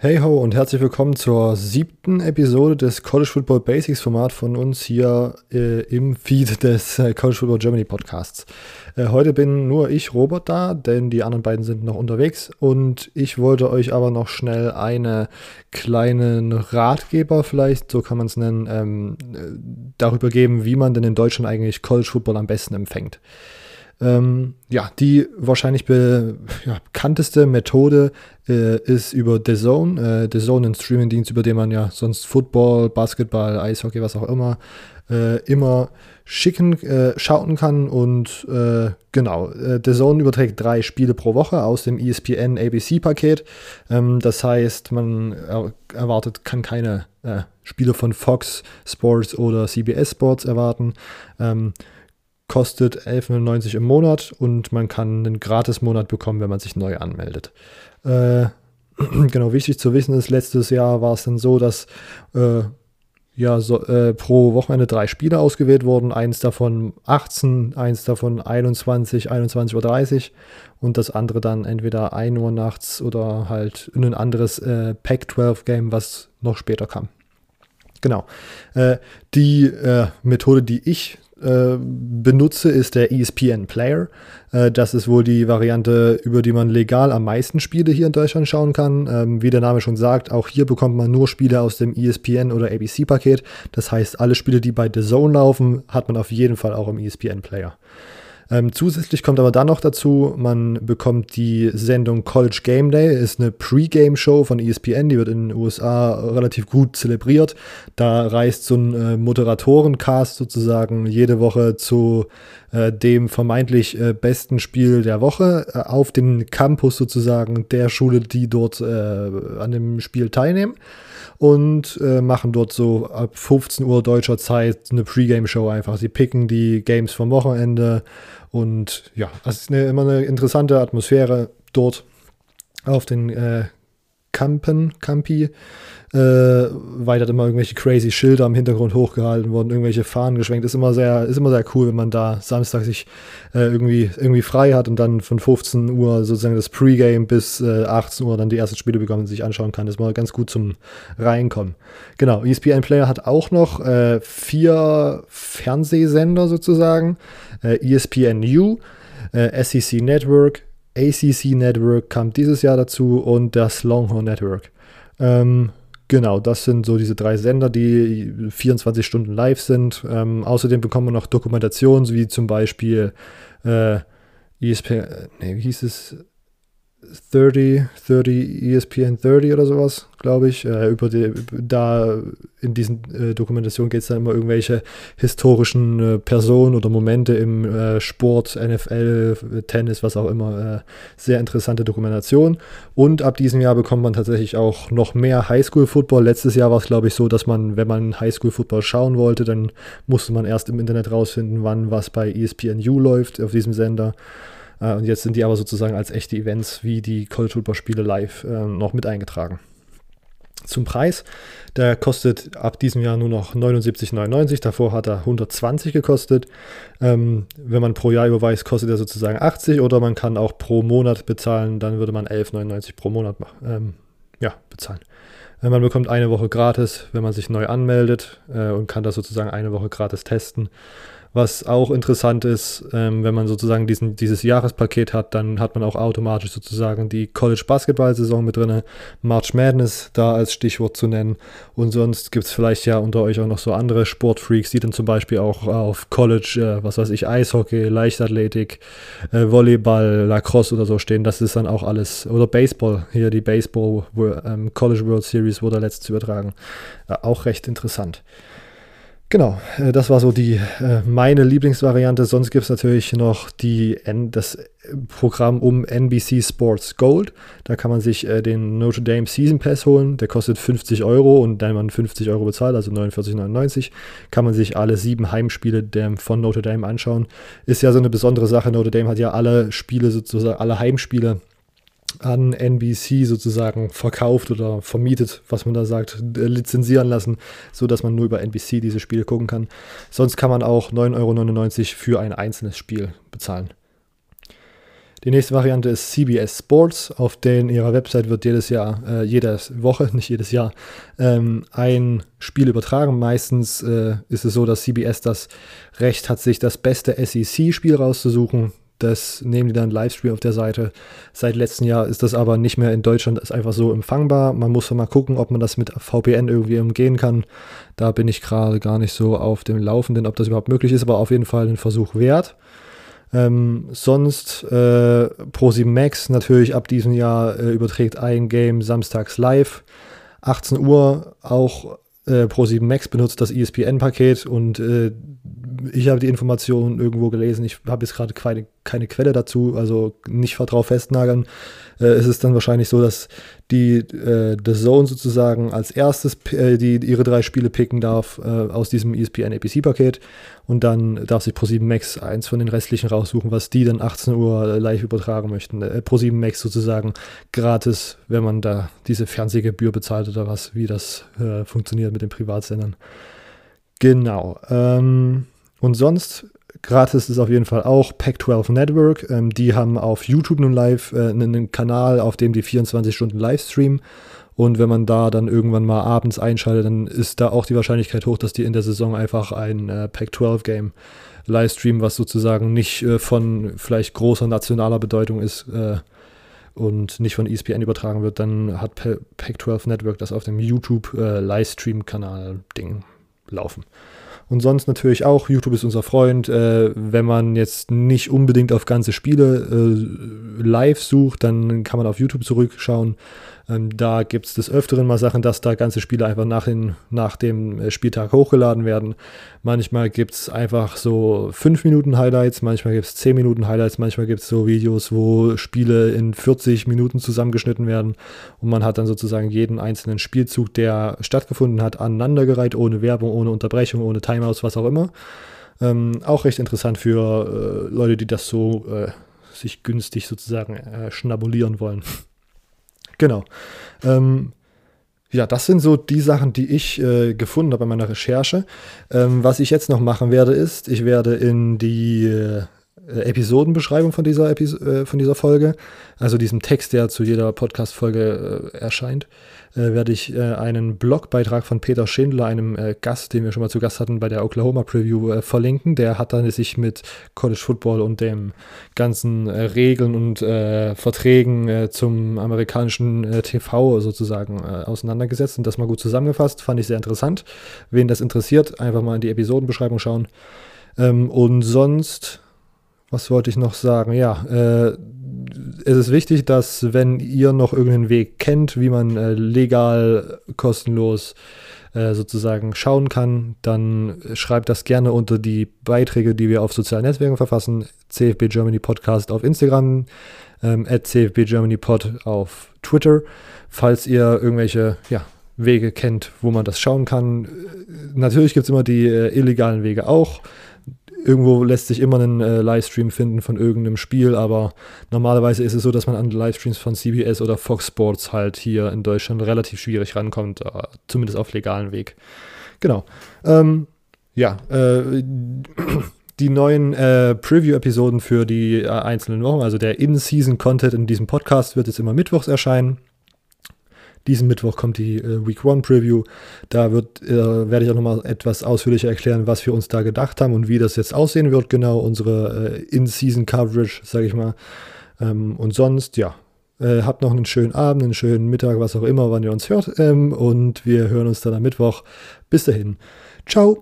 Hey ho und herzlich willkommen zur siebten Episode des College Football Basics Format von uns hier äh, im Feed des äh, College Football Germany Podcasts. Äh, heute bin nur ich, Robert, da, denn die anderen beiden sind noch unterwegs und ich wollte euch aber noch schnell eine kleinen Ratgeber, vielleicht, so kann man es nennen, ähm, äh, darüber geben, wie man denn in Deutschland eigentlich College Football am besten empfängt. Ähm, ja, die wahrscheinlich be ja, bekannteste Methode äh, ist über The Zone. Äh, The Zone, ein Streamingdienst, über den man ja sonst Football, Basketball, Eishockey, was auch immer, äh, immer schicken, äh, schauen kann. Und äh, genau, äh, The Zone überträgt drei Spiele pro Woche aus dem ESPN ABC-Paket. Ähm, das heißt, man er erwartet, kann keine Spiele von Fox Sports oder CBS Sports erwarten. Ähm, kostet 11,99 im Monat und man kann einen Gratis-Monat bekommen, wenn man sich neu anmeldet. Äh, genau, wichtig zu wissen ist, letztes Jahr war es dann so, dass äh, ja, so, äh, pro Wochenende drei Spiele ausgewählt wurden. Eins davon 18, eins davon 21, 21.30 Uhr und das andere dann entweder 1 Uhr nachts oder halt ein anderes äh, Pac-12-Game, was noch später kam. Genau. Äh, die äh, Methode, die ich äh, benutze, ist der ESPN Player. Äh, das ist wohl die Variante, über die man legal am meisten Spiele hier in Deutschland schauen kann. Ähm, wie der Name schon sagt, auch hier bekommt man nur Spiele aus dem ESPN oder ABC-Paket. Das heißt, alle Spiele, die bei The Zone laufen, hat man auf jeden Fall auch im ESPN Player. Ähm, zusätzlich kommt aber dann noch dazu, man bekommt die Sendung College Game Day, ist eine Pre-Game-Show von ESPN, die wird in den USA relativ gut zelebriert. Da reist so ein äh, Moderatorencast sozusagen jede Woche zu äh, dem vermeintlich äh, besten Spiel der Woche äh, auf den Campus sozusagen der Schule, die dort äh, an dem Spiel teilnehmen und äh, machen dort so ab 15 Uhr deutscher Zeit eine Pre-Game-Show einfach. Sie picken die Games vom Wochenende und ja, es ist eine, immer eine interessante Atmosphäre dort auf den äh, Campen, Campi äh, weiter immer irgendwelche crazy Schilder im Hintergrund hochgehalten worden, irgendwelche Fahnen geschwenkt. Ist immer sehr, ist immer sehr cool, wenn man da Samstag sich äh, irgendwie, irgendwie frei hat und dann von 15 Uhr sozusagen das Pre-Game bis äh, 18 Uhr dann die ersten Spiele bekommen und sich anschauen kann. Das ist mal ganz gut zum Reinkommen. Genau, ESPN Player hat auch noch äh, vier Fernsehsender sozusagen. Äh, ESPN U, äh, SEC Network, ACC Network kam dieses Jahr dazu und das Longhorn Network. Ähm, Genau, das sind so diese drei Sender, die 24 Stunden live sind. Ähm, außerdem bekommen wir noch Dokumentationen, wie zum Beispiel äh, ESPN, nee, wie hieß es? 30, 30, ESPN 30 oder sowas, glaube ich. Äh, über die, da in diesen äh, Dokumentationen geht es dann immer irgendwelche historischen äh, Personen oder Momente im äh, Sport, NFL, Tennis, was auch immer. Äh, sehr interessante Dokumentation. Und ab diesem Jahr bekommt man tatsächlich auch noch mehr Highschool-Football. Letztes Jahr war es, glaube ich, so, dass man, wenn man Highschool-Football schauen wollte, dann musste man erst im Internet rausfinden, wann was bei ESPNU läuft auf diesem Sender. Äh, und jetzt sind die aber sozusagen als echte Events wie die College Football Spiele live äh, noch mit eingetragen. Zum Preis, der kostet ab diesem Jahr nur noch 79,99. Davor hat er 120 gekostet. Ähm, wenn man pro Jahr überweist, kostet er sozusagen 80 oder man kann auch pro Monat bezahlen, dann würde man 11,99 pro Monat ähm, ja, bezahlen. Äh, man bekommt eine Woche gratis, wenn man sich neu anmeldet äh, und kann das sozusagen eine Woche gratis testen. Was auch interessant ist, ähm, wenn man sozusagen diesen, dieses Jahrespaket hat, dann hat man auch automatisch sozusagen die College-Basketball-Saison mit drin, March Madness da als Stichwort zu nennen. Und sonst gibt es vielleicht ja unter euch auch noch so andere Sportfreaks, die dann zum Beispiel auch auf College, äh, was weiß ich, Eishockey, Leichtathletik, äh, Volleyball, Lacrosse oder so stehen. Das ist dann auch alles, oder Baseball, hier die Baseball ähm, College World Series wurde letztens übertragen. Äh, auch recht interessant. Genau, äh, das war so die äh, meine Lieblingsvariante. Sonst gibt es natürlich noch die, das Programm um NBC Sports Gold. Da kann man sich äh, den Notre Dame Season Pass holen. Der kostet 50 Euro und wenn man 50 Euro bezahlt, also 49,99, kann man sich alle sieben Heimspiele von Notre Dame anschauen. Ist ja so eine besondere Sache. Notre Dame hat ja alle Spiele sozusagen, alle Heimspiele an NBC sozusagen verkauft oder vermietet, was man da sagt, lizenzieren lassen, sodass man nur über NBC diese Spiele gucken kann. Sonst kann man auch 9,99 Euro für ein einzelnes Spiel bezahlen. Die nächste Variante ist CBS Sports. Auf denen ihrer Website wird jedes Jahr, äh, jede Woche, nicht jedes Jahr, ähm, ein Spiel übertragen. Meistens äh, ist es so, dass CBS das Recht hat, sich das beste SEC-Spiel rauszusuchen. Das nehmen die dann Livestream auf der Seite. Seit letztem Jahr ist das aber nicht mehr in Deutschland, ist einfach so empfangbar. Man muss mal gucken, ob man das mit VPN irgendwie umgehen kann. Da bin ich gerade gar nicht so auf dem Laufenden, ob das überhaupt möglich ist, aber auf jeden Fall ein Versuch wert. Ähm, sonst äh, Pro7 Max natürlich ab diesem Jahr äh, überträgt ein Game samstags live. 18 Uhr auch äh, Pro7 Max benutzt das ESPN-Paket und äh, ich habe die Informationen irgendwo gelesen. Ich habe jetzt gerade keine, keine Quelle dazu, also nicht drauf festnageln. Äh, es ist dann wahrscheinlich so, dass die äh, The Zone sozusagen als erstes äh, die, ihre drei Spiele picken darf äh, aus diesem ESPN APC-Paket und dann darf sich Pro7 Max eins von den restlichen raussuchen, was die dann 18 Uhr live übertragen möchten. Äh, Pro7 Max sozusagen gratis, wenn man da diese Fernsehgebühr bezahlt oder was, wie das äh, funktioniert mit den Privatsendern. Genau. Ähm, und sonst, gratis ist auf jeden Fall auch Pac-12 Network. Ähm, die haben auf YouTube nun live äh, einen Kanal, auf dem die 24 Stunden Livestream. Und wenn man da dann irgendwann mal abends einschaltet, dann ist da auch die Wahrscheinlichkeit hoch, dass die in der Saison einfach ein äh, Pac-12-Game Livestream, was sozusagen nicht äh, von vielleicht großer nationaler Bedeutung ist äh, und nicht von ESPN übertragen wird, dann hat Pac-12 Network das auf dem YouTube äh, laufen. Und sonst natürlich auch, YouTube ist unser Freund. Äh, wenn man jetzt nicht unbedingt auf ganze Spiele äh, live sucht, dann kann man auf YouTube zurückschauen. Ähm, da gibt es des Öfteren mal Sachen, dass da ganze Spiele einfach nach, den, nach dem äh, Spieltag hochgeladen werden. Manchmal gibt es einfach so 5 Minuten Highlights, manchmal gibt es 10 Minuten Highlights, manchmal gibt es so Videos, wo Spiele in 40 Minuten zusammengeschnitten werden und man hat dann sozusagen jeden einzelnen Spielzug, der stattgefunden hat, aneinandergereiht, ohne Werbung, ohne Unterbrechung, ohne Timeouts, was auch immer. Ähm, auch recht interessant für äh, Leute, die das so äh, sich günstig sozusagen äh, schnabulieren wollen. Genau. Ähm, ja, das sind so die Sachen, die ich äh, gefunden habe bei meiner Recherche. Ähm, was ich jetzt noch machen werde, ist, ich werde in die äh, Episodenbeschreibung von dieser, Epis äh, von dieser Folge, also diesem Text, der zu jeder Podcast-Folge äh, erscheint, äh, werde ich äh, einen Blogbeitrag von Peter Schindler, einem äh, Gast, den wir schon mal zu Gast hatten bei der Oklahoma Preview, äh, verlinken. Der hat dann sich mit College Football und dem ganzen äh, Regeln und äh, Verträgen zum amerikanischen TV sozusagen auseinandergesetzt und das mal gut zusammengefasst. Fand ich sehr interessant. Wen das interessiert, einfach mal in die Episodenbeschreibung schauen. Ähm, und sonst, was wollte ich noch sagen? Ja, äh, es ist wichtig, dass wenn ihr noch irgendeinen Weg kennt, wie man äh, legal kostenlos äh, sozusagen schauen kann, dann schreibt das gerne unter die Beiträge, die wir auf sozialen Netzwerken verfassen. CFB Germany Podcast auf Instagram, ähm, at CFB Germany Pod auf Twitter. Falls ihr irgendwelche ja, Wege kennt, wo man das schauen kann. Natürlich gibt es immer die äh, illegalen Wege auch irgendwo lässt sich immer ein äh, Livestream finden von irgendeinem Spiel, aber normalerweise ist es so, dass man an Livestreams von CBS oder Fox Sports halt hier in Deutschland relativ schwierig rankommt, äh, zumindest auf legalen Weg. Genau. Ähm, ja, äh, die neuen äh, Preview-Episoden für die äh, einzelnen Wochen, also der In-Season-Content in diesem Podcast wird jetzt immer mittwochs erscheinen. Diesen Mittwoch kommt die äh, Week One Preview. Da wird, äh, werde ich auch nochmal etwas ausführlicher erklären, was wir uns da gedacht haben und wie das jetzt aussehen wird, genau, unsere äh, In-Season-Coverage, sage ich mal. Ähm, und sonst, ja, äh, habt noch einen schönen Abend, einen schönen Mittag, was auch immer, wann ihr uns hört. Ähm, und wir hören uns dann am Mittwoch. Bis dahin. Ciao.